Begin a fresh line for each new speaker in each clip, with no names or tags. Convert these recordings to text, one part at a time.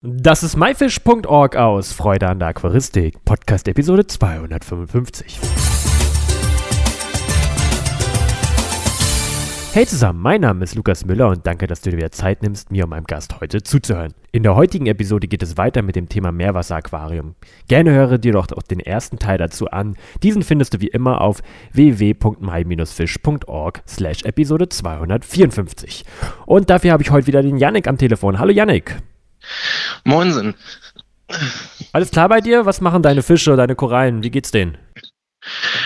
Das ist myfish.org aus Freude an der Aquaristik, Podcast Episode 255. Hey zusammen, mein Name ist Lukas Müller und danke, dass du dir wieder Zeit nimmst, mir und meinem Gast heute zuzuhören. In der heutigen Episode geht es weiter mit dem Thema Meerwasseraquarium. Gerne höre dir doch auch den ersten Teil dazu an. Diesen findest du wie immer auf www.my-fish.org slash Episode 254. Und dafür habe ich heute wieder den Yannick am Telefon. Hallo Yannick.
Moinsen.
Alles klar bei dir? Was machen deine Fische, deine Korallen? Wie geht's denen?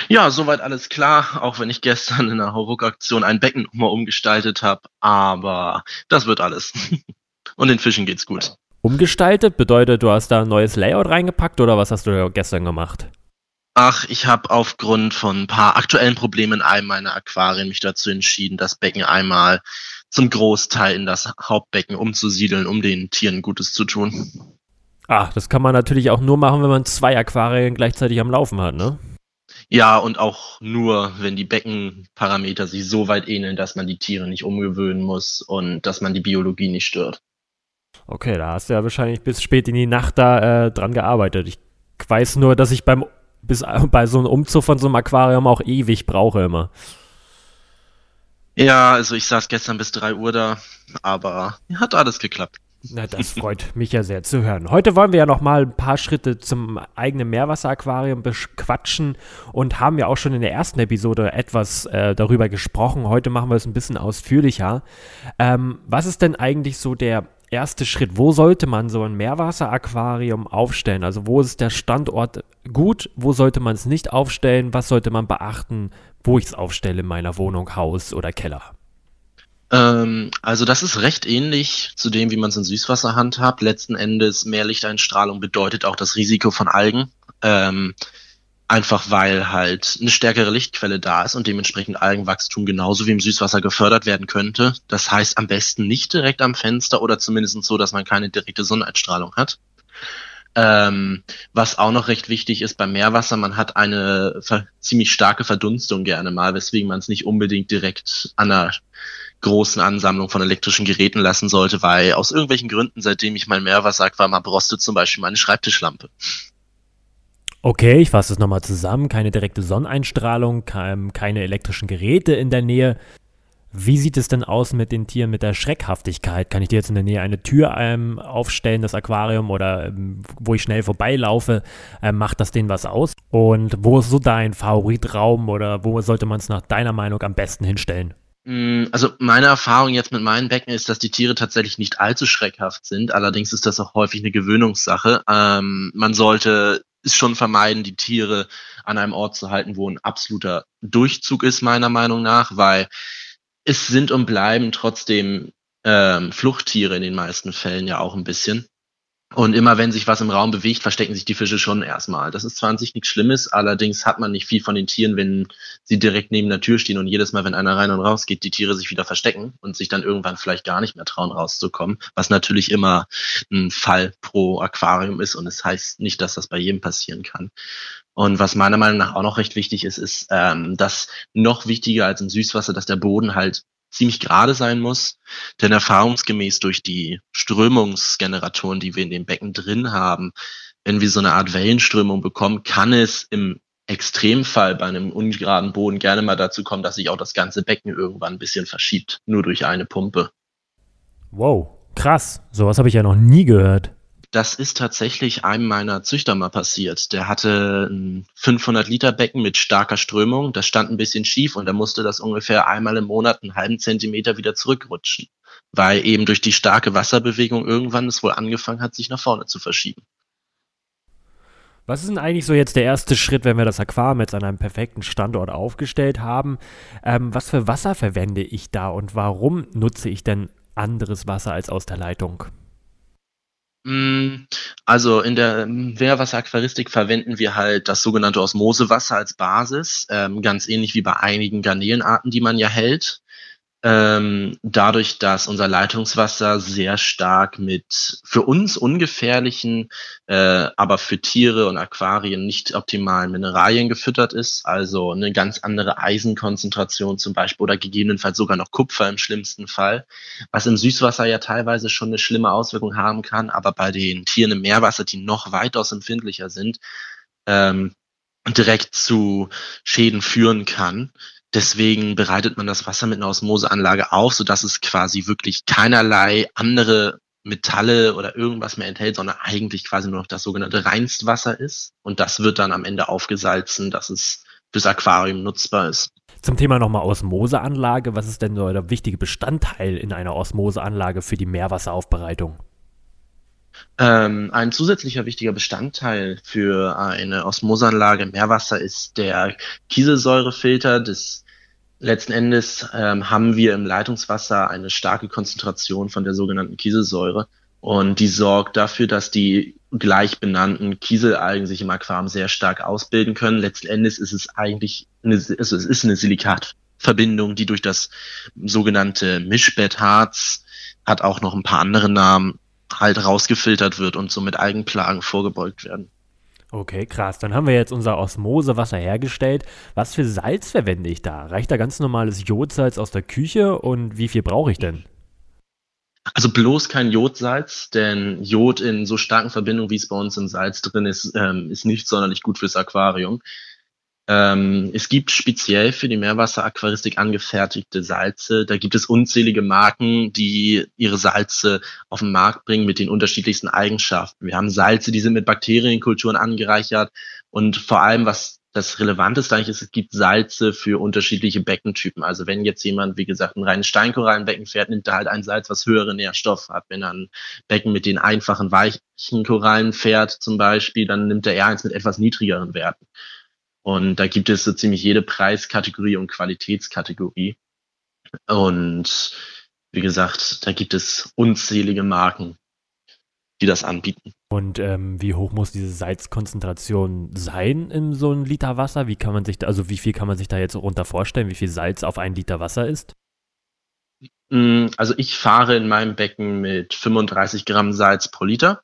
Ja, soweit alles klar, auch wenn ich gestern in einer Hauruck-Aktion ein Becken nochmal umgestaltet habe, aber das wird alles. Und den Fischen geht's gut.
Umgestaltet bedeutet, du hast da ein neues Layout reingepackt oder was hast du gestern gemacht?
Ach, ich habe aufgrund von ein paar aktuellen Problemen in einem meiner Aquarien mich dazu entschieden, das Becken einmal zum Großteil in das Hauptbecken umzusiedeln, um den Tieren Gutes zu tun.
Ah, das kann man natürlich auch nur machen, wenn man zwei Aquarien gleichzeitig am Laufen hat, ne?
Ja, und auch nur, wenn die Beckenparameter sich so weit ähneln, dass man die Tiere nicht umgewöhnen muss und dass man die Biologie nicht stört.
Okay, da hast du ja wahrscheinlich bis spät in die Nacht da äh, dran gearbeitet. Ich weiß nur, dass ich beim bis bei so einem Umzug von so einem Aquarium auch ewig brauche immer.
Ja, also ich saß gestern bis 3 Uhr da, aber hat alles geklappt.
Na, das freut mich ja sehr zu hören. Heute wollen wir ja noch mal ein paar Schritte zum eigenen Meerwasseraquarium bequatschen und haben ja auch schon in der ersten Episode etwas äh, darüber gesprochen. Heute machen wir es ein bisschen ausführlicher. Ähm, was ist denn eigentlich so der erste Schritt? Wo sollte man so ein Meerwasseraquarium aufstellen? Also wo ist der Standort gut? Wo sollte man es nicht aufstellen? Was sollte man beachten, wo ich es aufstelle in meiner Wohnung, Haus oder Keller?
Ähm, also das ist recht ähnlich zu dem, wie man es in Süßwasser handhabt. Letzten Endes mehr Lichteinstrahlung bedeutet auch das Risiko von Algen. Ähm, einfach weil halt eine stärkere Lichtquelle da ist und dementsprechend Algenwachstum genauso wie im Süßwasser gefördert werden könnte. Das heißt am besten nicht direkt am Fenster oder zumindest so, dass man keine direkte Sonneneinstrahlung hat. Ähm, was auch noch recht wichtig ist beim Meerwasser, man hat eine ziemlich starke Verdunstung gerne mal, weswegen man es nicht unbedingt direkt an einer großen Ansammlung von elektrischen Geräten lassen sollte, weil aus irgendwelchen Gründen, seitdem ich mein Meerwasser mal berostet zum Beispiel meine Schreibtischlampe.
Okay, ich fasse das nochmal zusammen. Keine direkte Sonneneinstrahlung, keine elektrischen Geräte in der Nähe. Wie sieht es denn aus mit den Tieren, mit der Schreckhaftigkeit? Kann ich dir jetzt in der Nähe eine Tür ähm, aufstellen, das Aquarium, oder ähm, wo ich schnell vorbeilaufe, ähm, macht das denen was aus? Und wo ist so dein Favoritraum oder wo sollte man es nach deiner Meinung am besten hinstellen?
Mm, also meine Erfahrung jetzt mit meinen Becken ist, dass die Tiere tatsächlich nicht allzu schreckhaft sind. Allerdings ist das auch häufig eine Gewöhnungssache. Ähm, man sollte es schon vermeiden, die Tiere an einem Ort zu halten, wo ein absoluter Durchzug ist, meiner Meinung nach, weil es sind und bleiben trotzdem ähm, Fluchttiere in den meisten Fällen ja auch ein bisschen. Und immer wenn sich was im Raum bewegt, verstecken sich die Fische schon erstmal. Das ist zwar an sich nichts Schlimmes, allerdings hat man nicht viel von den Tieren, wenn sie direkt neben der Tür stehen und jedes Mal, wenn einer rein und raus geht, die Tiere sich wieder verstecken und sich dann irgendwann vielleicht gar nicht mehr trauen, rauszukommen. Was natürlich immer ein Fall pro Aquarium ist und es das heißt nicht, dass das bei jedem passieren kann. Und was meiner Meinung nach auch noch recht wichtig ist, ist, ähm, dass noch wichtiger als im Süßwasser, dass der Boden halt ziemlich gerade sein muss. Denn erfahrungsgemäß durch die Strömungsgeneratoren, die wir in dem Becken drin haben, wenn wir so eine Art Wellenströmung bekommen, kann es im Extremfall bei einem ungeraden Boden gerne mal dazu kommen, dass sich auch das ganze Becken irgendwann ein bisschen verschiebt, nur durch eine Pumpe.
Wow, krass. Sowas habe ich ja noch nie gehört.
Das ist tatsächlich einem meiner Züchter mal passiert. Der hatte ein 500 Liter Becken mit starker Strömung. Das stand ein bisschen schief und er musste das ungefähr einmal im Monat einen halben Zentimeter wieder zurückrutschen, weil eben durch die starke Wasserbewegung irgendwann es wohl angefangen hat, sich nach vorne zu verschieben.
Was ist denn eigentlich so jetzt der erste Schritt, wenn wir das Aquarium jetzt an einem perfekten Standort aufgestellt haben? Ähm, was für Wasser verwende ich da und warum nutze ich denn anderes Wasser als aus der Leitung?
Mm, also in der Meerwasseraquaristik verwenden wir halt das sogenannte Osmosewasser als Basis, ähm, ganz ähnlich wie bei einigen Garnelenarten, die man ja hält. Ähm, dadurch, dass unser Leitungswasser sehr stark mit für uns ungefährlichen, äh, aber für Tiere und Aquarien nicht optimalen Mineralien gefüttert ist, also eine ganz andere Eisenkonzentration zum Beispiel oder gegebenenfalls sogar noch Kupfer im schlimmsten Fall, was im Süßwasser ja teilweise schon eine schlimme Auswirkung haben kann, aber bei den Tieren im Meerwasser, die noch weitaus empfindlicher sind, ähm, direkt zu Schäden führen kann. Deswegen bereitet man das Wasser mit einer Osmoseanlage auf, sodass es quasi wirklich keinerlei andere Metalle oder irgendwas mehr enthält, sondern eigentlich quasi nur noch das sogenannte Reinstwasser ist. Und das wird dann am Ende aufgesalzen, dass es fürs Aquarium nutzbar ist.
Zum Thema nochmal Osmoseanlage. Was ist denn so der wichtige Bestandteil in einer Osmoseanlage für die Meerwasseraufbereitung?
Ähm, ein zusätzlicher wichtiger Bestandteil für eine Osmoseanlage Meerwasser ist der Kieselsäurefilter. Das letzten Endes ähm, haben wir im Leitungswasser eine starke Konzentration von der sogenannten Kieselsäure und die sorgt dafür, dass die gleich benannten Kieselalgen sich im Aquarium sehr stark ausbilden können. Letzten Endes ist es eigentlich eine, also es ist eine Silikatverbindung, die durch das sogenannte Mischbettharz hat auch noch ein paar andere Namen halt rausgefiltert wird und somit Algenplagen vorgebeugt werden.
Okay, krass. Dann haben wir jetzt unser Osmosewasser hergestellt. Was für Salz verwende ich da? Reicht da ganz normales Jodsalz aus der Küche und wie viel brauche ich denn?
Also bloß kein Jodsalz, denn Jod in so starken Verbindungen, wie es bei uns im Salz drin ist, ähm, ist nicht sonderlich gut fürs Aquarium. Ähm, es gibt speziell für die Meerwasseraquaristik angefertigte Salze. Da gibt es unzählige Marken, die ihre Salze auf den Markt bringen mit den unterschiedlichsten Eigenschaften. Wir haben Salze, die sind mit Bakterienkulturen angereichert und vor allem, was das Relevanteste eigentlich ist, es gibt Salze für unterschiedliche Beckentypen. Also wenn jetzt jemand, wie gesagt, ein reines Steinkorallenbecken fährt, nimmt er halt ein Salz, was höhere Nährstoffe hat. Wenn er ein Becken mit den einfachen, weichen Korallen fährt zum Beispiel, dann nimmt er eher eins mit etwas niedrigeren Werten. Und da gibt es so ziemlich jede Preiskategorie und Qualitätskategorie. Und wie gesagt, da gibt es unzählige Marken, die das anbieten.
Und ähm, wie hoch muss diese Salzkonzentration sein in so einem Liter Wasser? Wie kann man sich da, also wie viel kann man sich da jetzt runter vorstellen, wie viel Salz auf ein Liter Wasser ist?
Mm, also ich fahre in meinem Becken mit 35 Gramm Salz pro Liter.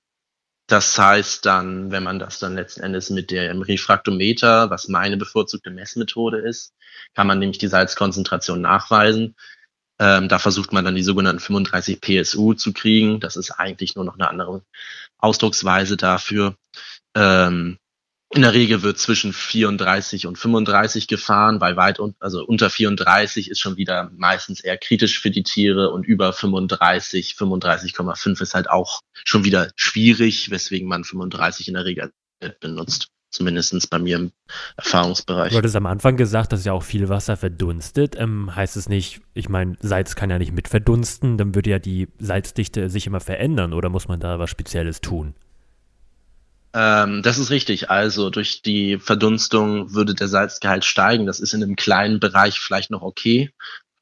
Das heißt dann, wenn man das dann letzten Endes mit dem Refraktometer, was meine bevorzugte Messmethode ist, kann man nämlich die Salzkonzentration nachweisen. Ähm, da versucht man dann die sogenannten 35 PSU zu kriegen. Das ist eigentlich nur noch eine andere Ausdrucksweise dafür. Ähm, in der Regel wird zwischen 34 und 35 gefahren, weil weit un also unter 34 ist schon wieder meistens eher kritisch für die Tiere und über 35, 35,5 ist halt auch schon wieder schwierig, weswegen man 35 in der Regel benutzt. Zumindest bei mir im Erfahrungsbereich.
Du hattest am Anfang gesagt, dass ja auch viel Wasser verdunstet. Ähm, heißt es nicht, ich meine, Salz kann ja nicht mit verdunsten, dann würde ja die Salzdichte sich immer verändern oder muss man da was Spezielles tun?
Ähm, das ist richtig. Also durch die Verdunstung würde der Salzgehalt steigen. Das ist in einem kleinen Bereich vielleicht noch okay.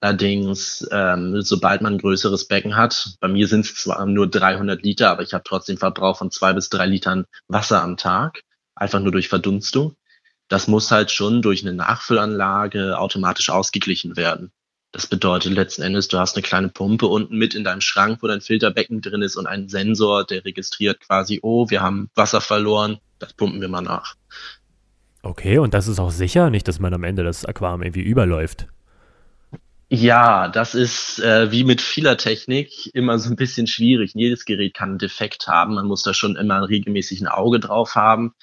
Allerdings, ähm, sobald man ein größeres Becken hat, bei mir sind es zwar nur 300 Liter, aber ich habe trotzdem Verbrauch von zwei bis drei Litern Wasser am Tag, einfach nur durch Verdunstung. Das muss halt schon durch eine Nachfüllanlage automatisch ausgeglichen werden. Das bedeutet letzten Endes, du hast eine kleine Pumpe unten mit in deinem Schrank, wo dein Filterbecken drin ist und einen Sensor, der registriert quasi, oh, wir haben Wasser verloren, das pumpen wir mal nach.
Okay, und das ist auch sicher, nicht, dass man am Ende das Aquarium irgendwie überläuft.
Ja, das ist äh, wie mit vieler Technik immer so ein bisschen schwierig. Jedes Gerät kann einen Defekt haben. Man muss da schon immer regelmäßig ein Auge drauf haben.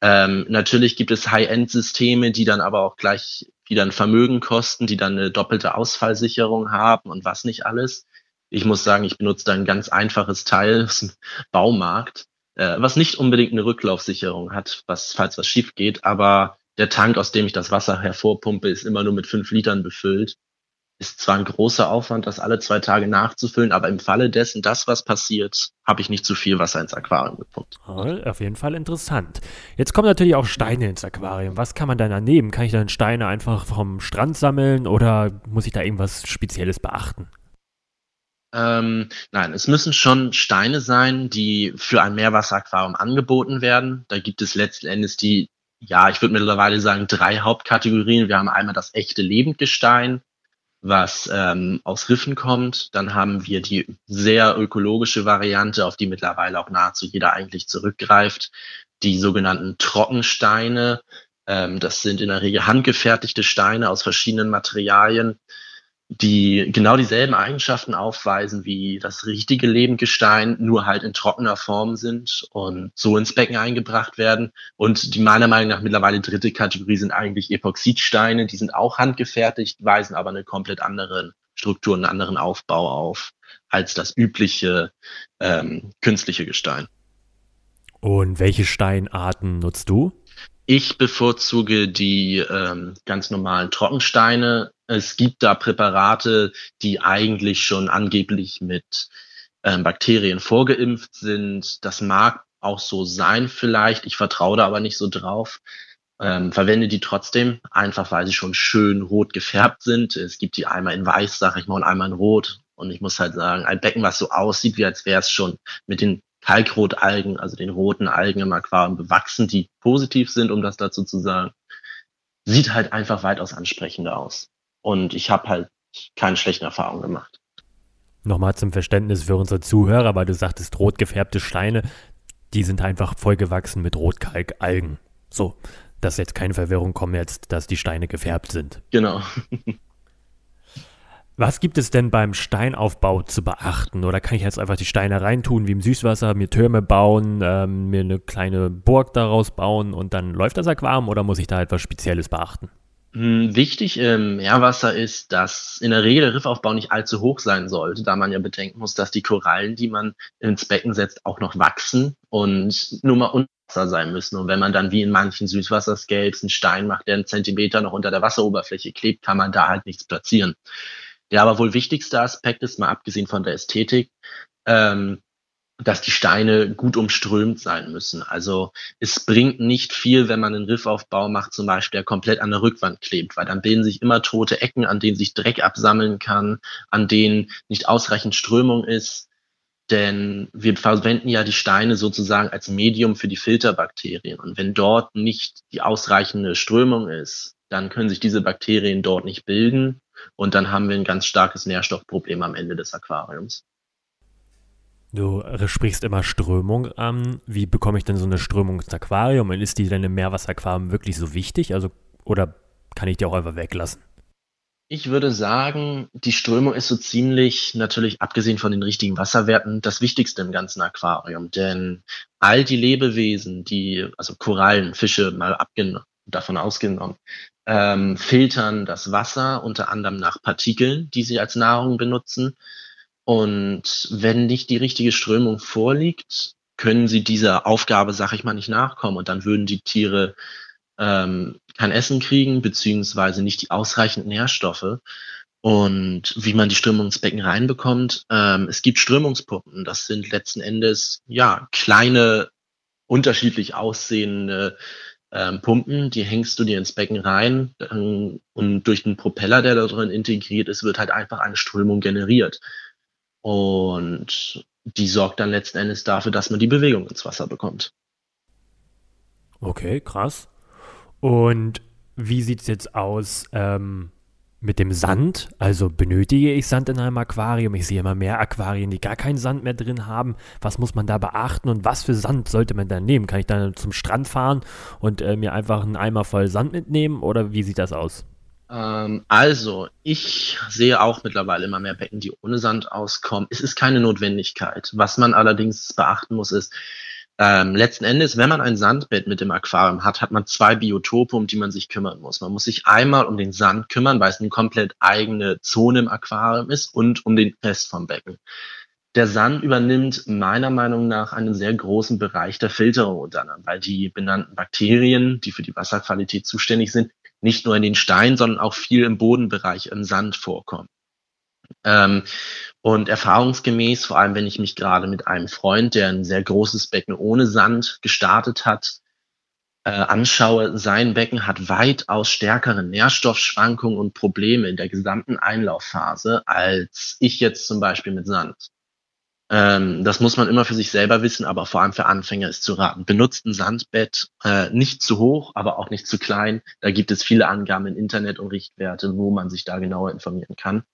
Ähm, natürlich gibt es High-End-Systeme, die dann aber auch gleich die dann Vermögen kosten, die dann eine doppelte Ausfallsicherung haben und was nicht alles. Ich muss sagen, ich benutze da ein ganz einfaches Teil aus dem Baumarkt, äh, was nicht unbedingt eine Rücklaufsicherung hat, was, falls was schief geht, aber der Tank, aus dem ich das Wasser hervorpumpe, ist immer nur mit fünf Litern befüllt ist zwar ein großer Aufwand, das alle zwei Tage nachzufüllen, aber im Falle dessen, das was passiert, habe ich nicht zu viel Wasser ins Aquarium gepumpt.
auf jeden Fall interessant. Jetzt kommen natürlich auch Steine ins Aquarium. Was kann man da nehmen? Kann ich dann Steine einfach vom Strand sammeln oder muss ich da irgendwas Spezielles beachten?
Ähm, nein, es müssen schon Steine sein, die für ein Meerwasseraquarium angeboten werden. Da gibt es letzten Endes die, ja, ich würde mittlerweile sagen, drei Hauptkategorien. Wir haben einmal das echte Lebendgestein, was ähm, aus Riffen kommt. Dann haben wir die sehr ökologische Variante, auf die mittlerweile auch nahezu jeder eigentlich zurückgreift, die sogenannten Trockensteine. Ähm, das sind in der Regel handgefertigte Steine aus verschiedenen Materialien, die genau dieselben Eigenschaften aufweisen wie das richtige Lebendgestein, nur halt in trockener Form sind und so ins Becken eingebracht werden. Und die meiner Meinung nach mittlerweile dritte Kategorie sind eigentlich Epoxidsteine, die sind auch handgefertigt, weisen aber eine komplett andere Struktur, einen anderen Aufbau auf als das übliche ähm, künstliche Gestein.
Und welche Steinarten nutzt du?
Ich bevorzuge die ähm, ganz normalen Trockensteine. Es gibt da Präparate, die eigentlich schon angeblich mit ähm, Bakterien vorgeimpft sind. Das mag auch so sein vielleicht. Ich vertraue da aber nicht so drauf. Ähm, verwende die trotzdem, einfach weil sie schon schön rot gefärbt sind. Es gibt die einmal in weiß, sage ich mal, und einmal in rot. Und ich muss halt sagen, ein Becken, was so aussieht, wie als wäre es schon mit den Kalkrotalgen, also den roten Algen im Aquarium bewachsen, die positiv sind, um das dazu zu sagen, sieht halt einfach weitaus ansprechender aus. Und ich habe halt keine schlechten Erfahrungen gemacht.
Nochmal zum Verständnis für unsere Zuhörer, weil du sagtest, rot gefärbte Steine, die sind einfach vollgewachsen mit Rotkalkalgen. So, dass jetzt keine Verwirrung kommt jetzt, dass die Steine gefärbt sind.
Genau.
Was gibt es denn beim Steinaufbau zu beachten? Oder kann ich jetzt einfach die Steine reintun wie im Süßwasser, mir Türme bauen, ähm, mir eine kleine Burg daraus bauen und dann läuft das Aquarium oder muss ich da etwas Spezielles beachten?
Hm, wichtig im Meerwasser ist, dass in der Regel der Riffaufbau nicht allzu hoch sein sollte, da man ja bedenken muss, dass die Korallen, die man ins Becken setzt, auch noch wachsen und nur mal unter Wasser sein müssen. Und wenn man dann wie in manchen Süßwasserscapes einen Stein macht, der einen Zentimeter noch unter der Wasseroberfläche klebt, kann man da halt nichts platzieren. Der aber wohl wichtigste Aspekt ist, mal abgesehen von der Ästhetik, ähm, dass die Steine gut umströmt sein müssen. Also es bringt nicht viel, wenn man einen Riffaufbau macht, zum Beispiel, der komplett an der Rückwand klebt, weil dann bilden sich immer tote Ecken, an denen sich Dreck absammeln kann, an denen nicht ausreichend Strömung ist. Denn wir verwenden ja die Steine sozusagen als Medium für die Filterbakterien. Und wenn dort nicht die ausreichende Strömung ist, dann können sich diese Bakterien dort nicht bilden und dann haben wir ein ganz starkes Nährstoffproblem am Ende des Aquariums.
Du sprichst immer Strömung an. Wie bekomme ich denn so eine Strömung ins Aquarium? Und ist die denn im Meerwasseraquarium wirklich so wichtig? Also, oder kann ich die auch einfach weglassen?
Ich würde sagen, die Strömung ist so ziemlich, natürlich abgesehen von den richtigen Wasserwerten, das Wichtigste im ganzen Aquarium. Denn all die Lebewesen, die, also Korallen, Fische mal davon ausgenommen, ähm, filtern das Wasser unter anderem nach Partikeln, die sie als Nahrung benutzen. Und wenn nicht die richtige Strömung vorliegt, können sie dieser Aufgabe, sag ich mal, nicht nachkommen. Und dann würden die Tiere ähm, kein Essen kriegen, beziehungsweise nicht die ausreichenden Nährstoffe. Und wie man die Strömung ins Becken reinbekommt, ähm, es gibt Strömungspumpen. Das sind letzten Endes ja kleine, unterschiedlich aussehende ähm, Pumpen, die hängst du dir ins Becken rein ähm, und durch den Propeller, der da drin integriert ist, wird halt einfach eine Strömung generiert. Und die sorgt dann letzten Endes dafür, dass man die Bewegung ins Wasser bekommt.
Okay, krass. Und wie sieht es jetzt aus? Ähm, mit dem Sand. Also benötige ich Sand in einem Aquarium? Ich sehe immer mehr Aquarien, die gar keinen Sand mehr drin haben. Was muss man da beachten und was für Sand sollte man da nehmen? Kann ich dann zum Strand fahren und äh, mir einfach einen Eimer voll Sand mitnehmen oder wie sieht das aus?
Ähm, also, ich sehe auch mittlerweile immer mehr Becken, die ohne Sand auskommen. Es ist keine Notwendigkeit. Was man allerdings beachten muss, ist, ähm, letzten Endes, wenn man ein Sandbett mit dem Aquarium hat, hat man zwei Biotope, um die man sich kümmern muss. Man muss sich einmal um den Sand kümmern, weil es eine komplett eigene Zone im Aquarium ist und um den Rest vom Becken. Der Sand übernimmt meiner Meinung nach einen sehr großen Bereich der Filterung unter weil die benannten Bakterien, die für die Wasserqualität zuständig sind, nicht nur in den Steinen, sondern auch viel im Bodenbereich, im Sand vorkommen. Ähm, und erfahrungsgemäß, vor allem wenn ich mich gerade mit einem Freund, der ein sehr großes Becken ohne Sand gestartet hat, äh, anschaue, sein Becken hat weitaus stärkere Nährstoffschwankungen und Probleme in der gesamten Einlaufphase als ich jetzt zum Beispiel mit Sand. Ähm, das muss man immer für sich selber wissen, aber vor allem für Anfänger ist zu raten. Benutzt ein Sandbett, äh, nicht zu hoch, aber auch nicht zu klein. Da gibt es viele Angaben im Internet und Richtwerte, wo man sich da genauer informieren kann.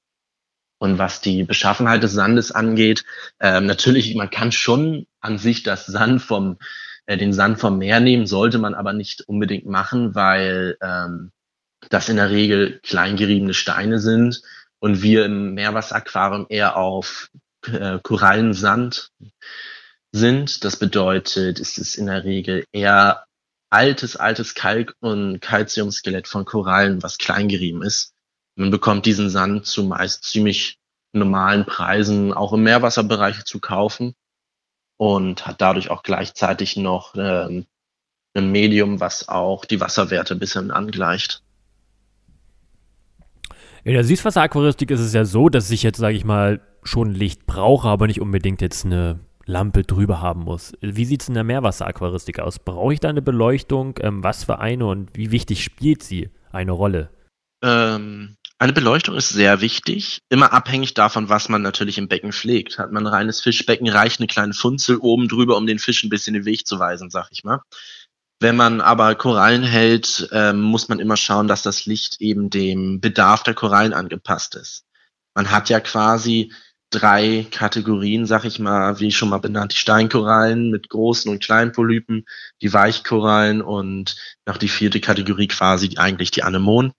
Und was die Beschaffenheit des Sandes angeht, ähm, natürlich, man kann schon an sich das Sand vom, äh, den Sand vom Meer nehmen, sollte man aber nicht unbedingt machen, weil ähm, das in der Regel kleingeriebene Steine sind und wir im Meerwasseraquarium eher auf äh, Korallensand sind. Das bedeutet, es ist in der Regel eher altes, altes Kalk- und Calciumskelett von Korallen, was kleingerieben ist. Man bekommt diesen Sand zu meist ziemlich normalen Preisen auch im Meerwasserbereich zu kaufen und hat dadurch auch gleichzeitig noch ähm, ein Medium, was auch die Wasserwerte ein bisschen angleicht.
In der Süßwasseraquaristik ist es ja so, dass ich jetzt, sage ich mal, schon Licht brauche, aber nicht unbedingt jetzt eine Lampe drüber haben muss. Wie sieht es in der Meerwasseraquaristik aus? Brauche ich da eine Beleuchtung? Ähm, was für eine und wie wichtig spielt sie eine Rolle?
Ähm, eine Beleuchtung ist sehr wichtig, immer abhängig davon, was man natürlich im Becken pflegt. Hat man ein reines Fischbecken, reicht eine kleine Funzel oben drüber, um den Fisch ein bisschen den Weg zu weisen, sag ich mal. Wenn man aber Korallen hält, ähm, muss man immer schauen, dass das Licht eben dem Bedarf der Korallen angepasst ist. Man hat ja quasi drei Kategorien, sag ich mal, wie schon mal benannt, die Steinkorallen mit großen und kleinen Polypen, die Weichkorallen und noch die vierte Kategorie quasi eigentlich die Anemonen.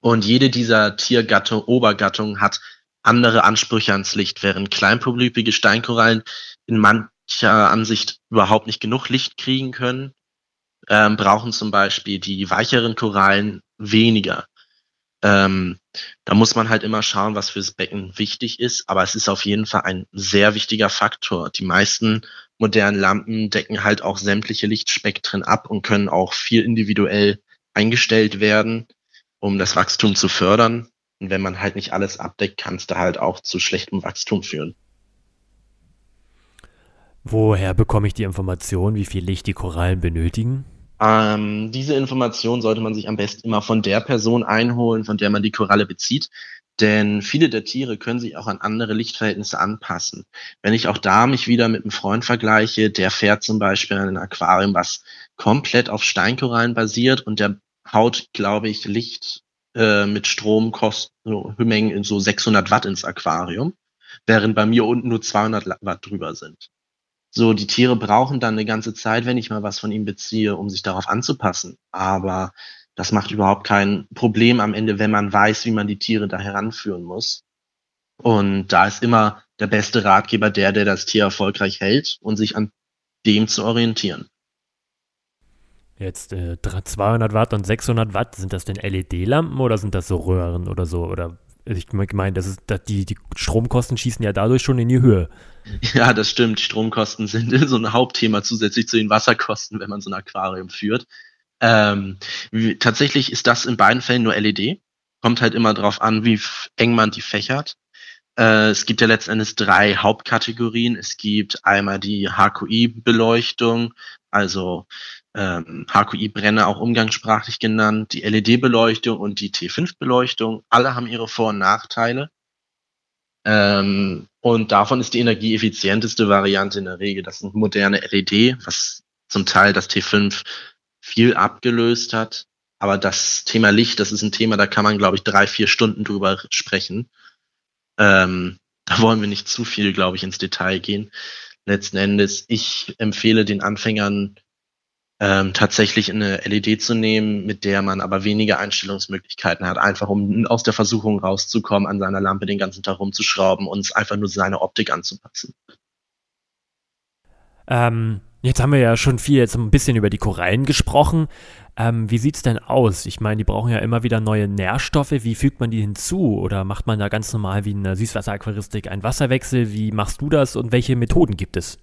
Und jede dieser Tiergattung, Obergattungen hat andere Ansprüche ans Licht, während kleinpolypige Steinkorallen in mancher Ansicht überhaupt nicht genug Licht kriegen können ähm, brauchen zum Beispiel die weicheren Korallen weniger. Ähm, da muss man halt immer schauen, was fürs Becken wichtig ist, aber es ist auf jeden Fall ein sehr wichtiger Faktor. Die meisten modernen Lampen decken halt auch sämtliche Lichtspektren ab und können auch viel individuell eingestellt werden, um das Wachstum zu fördern. Und wenn man halt nicht alles abdeckt, kann es da halt auch zu schlechtem Wachstum führen.
Woher bekomme ich die Information, wie viel Licht die Korallen benötigen?
Ähm, diese Information sollte man sich am besten immer von der Person einholen, von der man die Koralle bezieht. Denn viele der Tiere können sich auch an andere Lichtverhältnisse anpassen. Wenn ich auch da mich wieder mit einem Freund vergleiche, der fährt zum Beispiel in ein Aquarium, was komplett auf Steinkorallen basiert und der haut, glaube ich, Licht äh, mit Strom kostet so in so 600 Watt ins Aquarium, während bei mir unten nur 200 Watt drüber sind. So, die Tiere brauchen dann eine ganze Zeit, wenn ich mal was von ihnen beziehe, um sich darauf anzupassen. Aber das macht überhaupt kein Problem am Ende, wenn man weiß, wie man die Tiere da heranführen muss. Und da ist immer der beste Ratgeber der, der das Tier erfolgreich hält und sich an dem zu orientieren.
Jetzt äh, 200 Watt und 600 Watt, sind das denn LED-Lampen oder sind das so Röhren oder so? Oder ich meine, das ist, die, die Stromkosten schießen ja dadurch schon in die Höhe.
Ja, das stimmt. Stromkosten sind so ein Hauptthema zusätzlich zu den Wasserkosten, wenn man so ein Aquarium führt. Ähm, wie, tatsächlich ist das in beiden Fällen nur LED. Kommt halt immer drauf an, wie eng man die fächert. Äh, es gibt ja letztendlich drei Hauptkategorien. Es gibt einmal die HQI-Beleuchtung, also ähm, HQI-Brenner auch umgangssprachlich genannt, die LED-Beleuchtung und die T5-Beleuchtung. Alle haben ihre Vor- und Nachteile. Ähm, und davon ist die energieeffizienteste Variante in der Regel das sind moderne LED, was zum Teil das T5 viel abgelöst hat. Aber das Thema Licht, das ist ein Thema, da kann man, glaube ich, drei, vier Stunden drüber sprechen. Ähm, da wollen wir nicht zu viel, glaube ich, ins Detail gehen. Letzten Endes, ich empfehle den Anfängern ähm, tatsächlich eine LED zu nehmen, mit der man aber weniger Einstellungsmöglichkeiten hat, einfach um aus der Versuchung rauszukommen, an seiner Lampe den ganzen Tag rumzuschrauben und es einfach nur seine Optik anzupassen.
Ähm, jetzt haben wir ja schon viel jetzt ein bisschen über die Korallen gesprochen. Ähm, wie sieht es denn aus? Ich meine, die brauchen ja immer wieder neue Nährstoffe. Wie fügt man die hinzu? Oder macht man da ganz normal wie in der Süßwasseraquaristik einen Wasserwechsel? Wie machst du das und welche Methoden gibt es?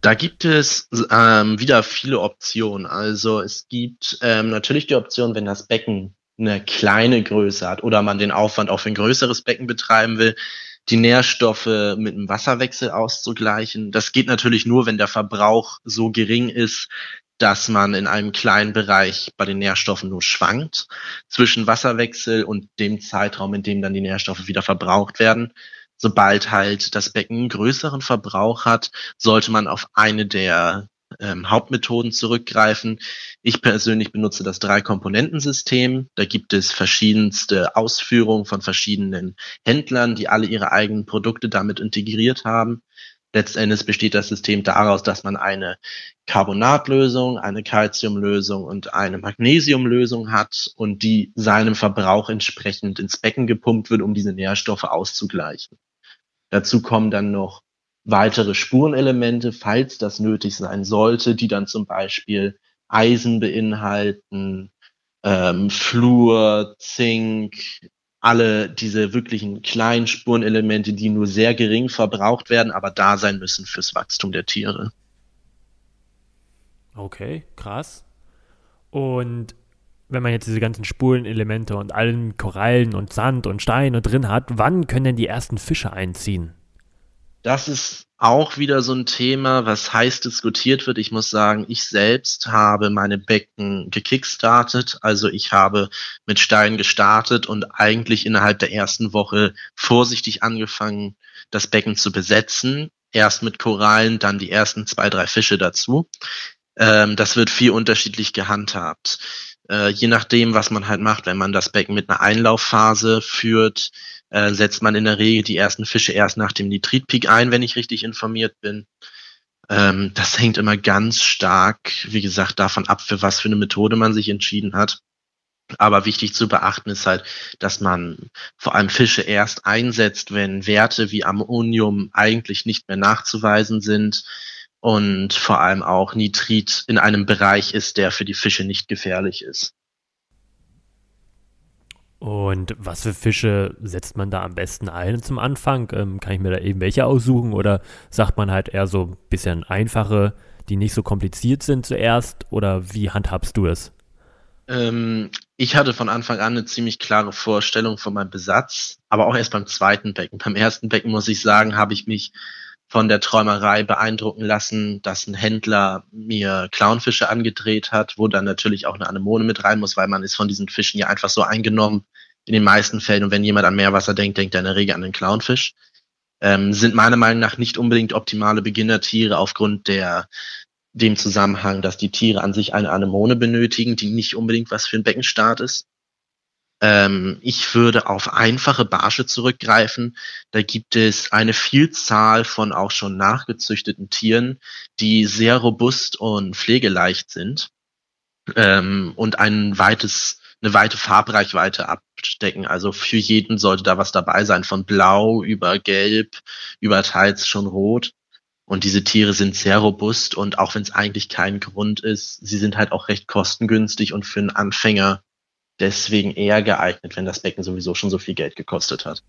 Da gibt es ähm, wieder viele Optionen. Also es gibt ähm, natürlich die Option, wenn das Becken eine kleine Größe hat oder man den Aufwand für ein größeres Becken betreiben will, die Nährstoffe mit einem Wasserwechsel auszugleichen. Das geht natürlich nur, wenn der Verbrauch so gering ist, dass man in einem kleinen Bereich bei den Nährstoffen nur schwankt zwischen Wasserwechsel und dem Zeitraum, in dem dann die Nährstoffe wieder verbraucht werden. Sobald halt das Becken einen größeren Verbrauch hat, sollte man auf eine der ähm, Hauptmethoden zurückgreifen. Ich persönlich benutze das Drei-Komponenten-System. Da gibt es verschiedenste Ausführungen von verschiedenen Händlern, die alle ihre eigenen Produkte damit integriert haben. Letztendlich besteht das System daraus, dass man eine Carbonatlösung, eine Calciumlösung und eine Magnesiumlösung hat und die seinem Verbrauch entsprechend ins Becken gepumpt wird, um diese Nährstoffe auszugleichen. Dazu kommen dann noch weitere Spurenelemente, falls das nötig sein sollte, die dann zum Beispiel Eisen beinhalten, ähm, Fluor, Zink, alle diese wirklichen kleinen Spurenelemente, die nur sehr gering verbraucht werden, aber da sein müssen fürs Wachstum der Tiere.
Okay, krass. Und wenn man jetzt diese ganzen Spurenelemente und allen Korallen und Sand und Steine drin hat, wann können denn die ersten Fische einziehen?
Das ist auch wieder so ein Thema, was heiß diskutiert wird. Ich muss sagen, ich selbst habe meine Becken gekickstartet. Also ich habe mit Steinen gestartet und eigentlich innerhalb der ersten Woche vorsichtig angefangen, das Becken zu besetzen. Erst mit Korallen, dann die ersten zwei, drei Fische dazu. Ähm, das wird viel unterschiedlich gehandhabt. Äh, je nachdem, was man halt macht, wenn man das Becken mit einer Einlaufphase führt, äh, setzt man in der Regel die ersten Fische erst nach dem Nitritpeak ein, wenn ich richtig informiert bin. Ähm, das hängt immer ganz stark, wie gesagt, davon ab, für was für eine Methode man sich entschieden hat. Aber wichtig zu beachten ist halt, dass man vor allem Fische erst einsetzt, wenn Werte wie Ammonium eigentlich nicht mehr nachzuweisen sind und vor allem auch Nitrit in einem Bereich ist, der für die Fische nicht gefährlich ist.
Und was für Fische setzt man da am besten ein zum Anfang? Ähm, kann ich mir da eben welche aussuchen oder sagt man halt eher so ein bisschen einfache, die nicht so kompliziert sind zuerst? Oder wie handhabst du es?
Ähm, ich hatte von Anfang an eine ziemlich klare Vorstellung von meinem Besatz, aber auch erst beim zweiten Becken. Beim ersten Becken muss ich sagen, habe ich mich von der Träumerei beeindrucken lassen, dass ein Händler mir Clownfische angedreht hat, wo dann natürlich auch eine Anemone mit rein muss, weil man ist von diesen Fischen ja einfach so eingenommen in den meisten Fällen. Und wenn jemand an Meerwasser denkt, denkt er in der Regel an den Clownfisch. Ähm, sind meiner Meinung nach nicht unbedingt optimale Beginnertiere aufgrund der dem Zusammenhang, dass die Tiere an sich eine Anemone benötigen, die nicht unbedingt was für ein Beckenstart ist. Ähm, ich würde auf einfache Barsche zurückgreifen. Da gibt es eine Vielzahl von auch schon nachgezüchteten Tieren, die sehr robust und pflegeleicht sind ähm, und ein weites, eine weite Farbreichweite abstecken. Also für jeden sollte da was dabei sein, von blau über gelb, über teils schon rot. Und diese Tiere sind sehr robust und auch wenn es eigentlich kein Grund ist, sie sind halt auch recht kostengünstig und für einen Anfänger deswegen eher geeignet, wenn das Becken sowieso schon so viel Geld gekostet hat.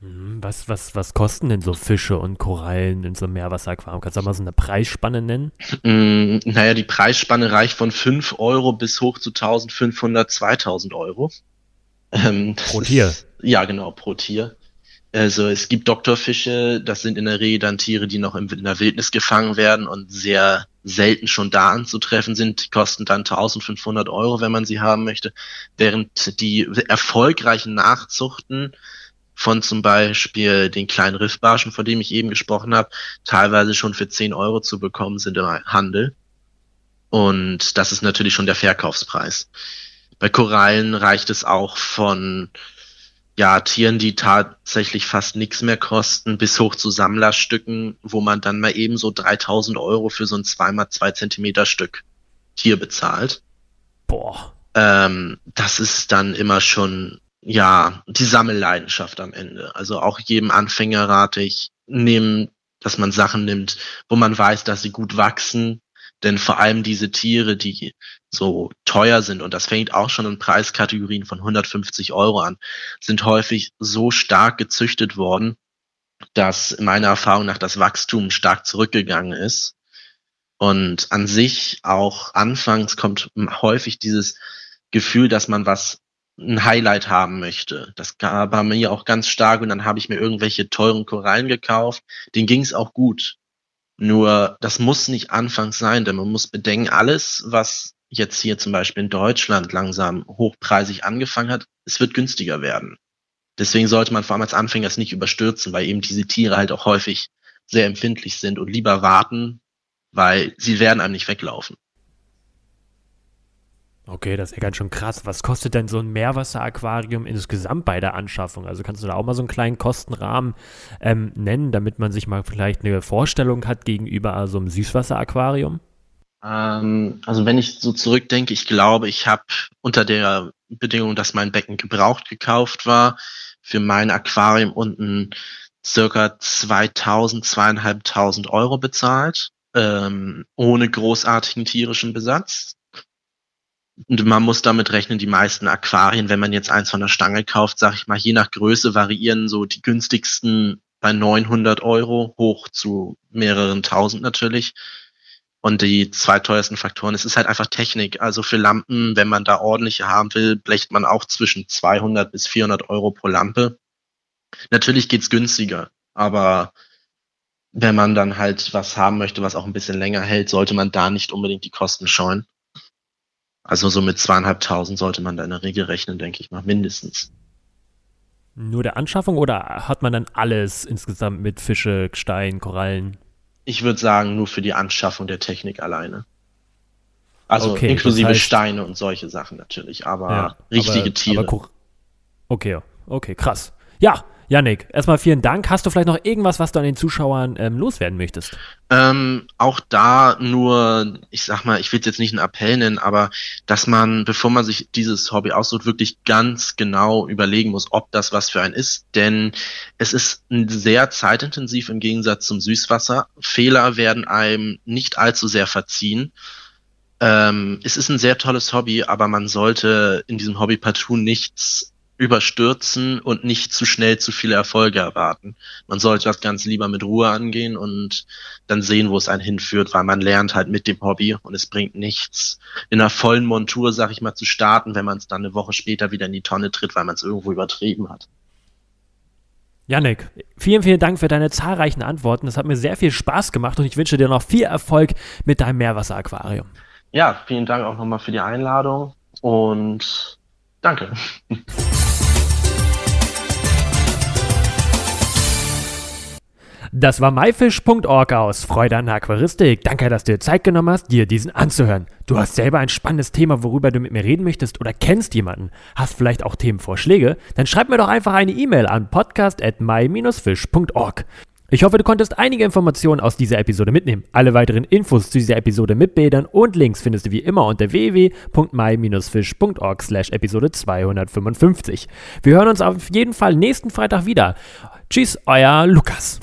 Mhm, was, was, was kosten denn so Fische und Korallen in so einem Meerwasseraquarium? Kannst du mal so eine Preisspanne nennen?
Mm, naja, die Preisspanne reicht von 5 Euro bis hoch zu 1500, 2000 Euro.
Ähm, pro Tier?
Ist, ja, genau, pro Tier. Also es gibt Doktorfische, das sind in der Regel dann Tiere, die noch in der Wildnis gefangen werden und sehr selten schon da anzutreffen sind. Die kosten dann 1500 Euro, wenn man sie haben möchte. Während die erfolgreichen Nachzuchten von zum Beispiel den kleinen Riffbarschen, von dem ich eben gesprochen habe, teilweise schon für 10 Euro zu bekommen sind im Handel. Und das ist natürlich schon der Verkaufspreis. Bei Korallen reicht es auch von ja, Tieren, die tatsächlich fast nichts mehr kosten, bis hoch zu Sammlerstücken, wo man dann mal eben so 3000 Euro für so ein 2x2 Zentimeter Stück Tier bezahlt.
Boah.
Ähm, das ist dann immer schon, ja, die Sammelleidenschaft am Ende. Also auch jedem Anfänger rate ich, nehmen, dass man Sachen nimmt, wo man weiß, dass sie gut wachsen, denn vor allem diese Tiere, die so teuer sind, und das fängt auch schon in Preiskategorien von 150 Euro an, sind häufig so stark gezüchtet worden, dass meiner Erfahrung nach das Wachstum stark zurückgegangen ist. Und an sich auch anfangs kommt häufig dieses Gefühl, dass man was ein Highlight haben möchte. Das gab bei mir auch ganz stark und dann habe ich mir irgendwelche teuren Korallen gekauft. Den ging es auch gut. Nur das muss nicht anfangs sein, denn man muss bedenken, alles, was jetzt hier zum Beispiel in Deutschland langsam hochpreisig angefangen hat, es wird günstiger werden. Deswegen sollte man vor allem als Anfänger es nicht überstürzen, weil eben diese Tiere halt auch häufig sehr empfindlich sind und lieber warten, weil sie werden einem nicht weglaufen.
Okay, das ist ja ganz schön krass. Was kostet denn so ein Meerwasseraquarium insgesamt bei der Anschaffung? Also kannst du da auch mal so einen kleinen Kostenrahmen ähm, nennen, damit man sich mal vielleicht eine Vorstellung hat gegenüber so einem Süßwasseraquarium?
Ähm, also wenn ich so zurückdenke, ich glaube, ich habe unter der Bedingung, dass mein Becken gebraucht gekauft war, für mein Aquarium unten circa 2000, zweieinhalbtausend Euro bezahlt, ähm, ohne großartigen tierischen Besatz. Und man muss damit rechnen, die meisten Aquarien, wenn man jetzt eins von der Stange kauft, sag ich mal, je nach Größe variieren so die günstigsten bei 900 Euro hoch zu mehreren tausend natürlich. Und die zwei teuersten Faktoren, es ist halt einfach Technik. Also für Lampen, wenn man da ordentliche haben will, blecht man auch zwischen 200 bis 400 Euro pro Lampe. Natürlich geht's günstiger, aber wenn man dann halt was haben möchte, was auch ein bisschen länger hält, sollte man da nicht unbedingt die Kosten scheuen. Also so mit zweieinhalbtausend sollte man da in der Regel rechnen, denke ich mal, mindestens.
Nur der Anschaffung oder hat man dann alles insgesamt mit Fische, Gestein, Korallen?
Ich würde sagen, nur für die Anschaffung der Technik alleine. Also okay, inklusive das heißt, Steine und solche Sachen natürlich, aber ja, richtige aber, Tiere. Aber
okay, okay, krass. Ja, Yannick, erstmal vielen Dank. Hast du vielleicht noch irgendwas, was du an den Zuschauern ähm, loswerden möchtest?
Ähm, auch da nur, ich sag mal, ich will jetzt nicht einen Appell nennen, aber dass man, bevor man sich dieses Hobby aussucht, wirklich ganz genau überlegen muss, ob das was für einen ist. Denn es ist sehr zeitintensiv im Gegensatz zum Süßwasser. Fehler werden einem nicht allzu sehr verziehen. Ähm, es ist ein sehr tolles Hobby, aber man sollte in diesem Hobby partout nichts überstürzen und nicht zu schnell zu viele Erfolge erwarten. Man sollte das Ganze lieber mit Ruhe angehen und dann sehen, wo es einen hinführt, weil man lernt halt mit dem Hobby und es bringt nichts, in einer vollen Montur, sag ich mal, zu starten, wenn man es dann eine Woche später wieder in die Tonne tritt, weil man es irgendwo übertrieben hat.
Janik, vielen, vielen Dank für deine zahlreichen Antworten. Das hat mir sehr viel Spaß gemacht und ich wünsche dir noch viel Erfolg mit deinem Meerwasseraquarium.
Ja, vielen Dank auch nochmal für die Einladung und danke.
Das war myfish.org aus Freude an Aquaristik. Danke, dass du dir Zeit genommen hast, dir diesen anzuhören. Du hast selber ein spannendes Thema, worüber du mit mir reden möchtest oder kennst jemanden, hast vielleicht auch Themenvorschläge? Dann schreib mir doch einfach eine E-Mail an podcast at my-fish.org. Ich hoffe, du konntest einige Informationen aus dieser Episode mitnehmen. Alle weiteren Infos zu dieser Episode mit Bildern und Links findest du wie immer unter www.my-fish.org slash Episode 255. Wir hören uns auf jeden Fall nächsten Freitag wieder. Tschüss, euer Lukas.